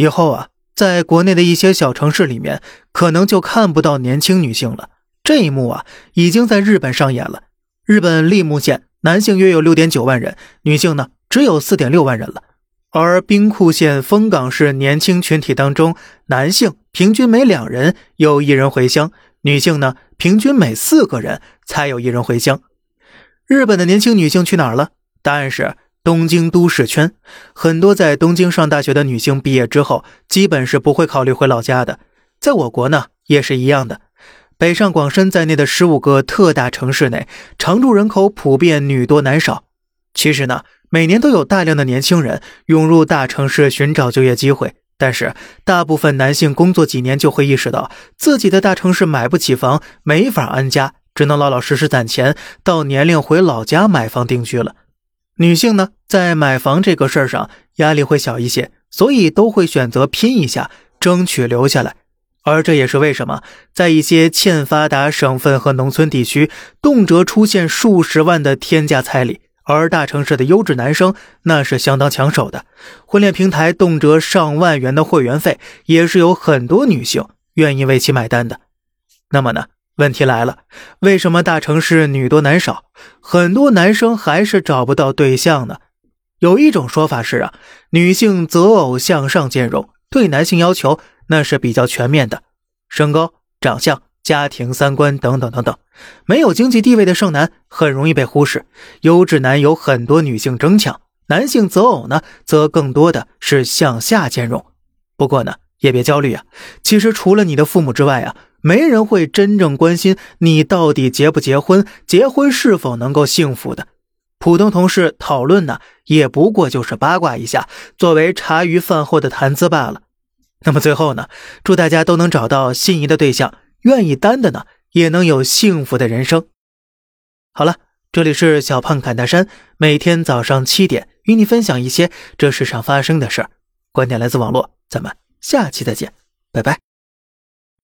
以后啊，在国内的一些小城市里面，可能就看不到年轻女性了。这一幕啊，已经在日本上演了。日本立木县男性约有六点九万人，女性呢只有四点六万人了。而兵库县丰冈市年轻群体当中，男性平均每两人有一人回乡，女性呢平均每四个人才有一人回乡。日本的年轻女性去哪儿了？答案是东京都市圈。很多在东京上大学的女性毕业之后，基本是不会考虑回老家的。在我国呢，也是一样的。北上广深在内的十五个特大城市内，常住人口普遍女多男少。其实呢，每年都有大量的年轻人涌入大城市寻找就业机会，但是大部分男性工作几年就会意识到自己的大城市买不起房，没法安家，只能老老实实攒钱，到年龄回老家买房定居了。女性呢，在买房这个事儿上压力会小一些，所以都会选择拼一下，争取留下来。而这也是为什么，在一些欠发达省份和农村地区，动辄出现数十万的天价彩礼，而大城市的优质男生那是相当抢手的。婚恋平台动辄上万元的会员费，也是有很多女性愿意为其买单的。那么呢，问题来了，为什么大城市女多男少，很多男生还是找不到对象呢？有一种说法是啊，女性择偶向上兼容，对男性要求。那是比较全面的，身高、长相、家庭、三观等等等等。没有经济地位的剩男很容易被忽视，优质男有很多女性争抢。男性择偶呢，则更多的是向下兼容。不过呢，也别焦虑啊，其实除了你的父母之外啊，没人会真正关心你到底结不结婚，结婚是否能够幸福的。普通同事讨论呢，也不过就是八卦一下，作为茶余饭后的谈资罢了。那么最后呢，祝大家都能找到心仪的对象，愿意单的呢，也能有幸福的人生。好了，这里是小胖侃大山，每天早上七点与你分享一些这世上发生的事儿，观点来自网络，咱们下期再见，拜拜。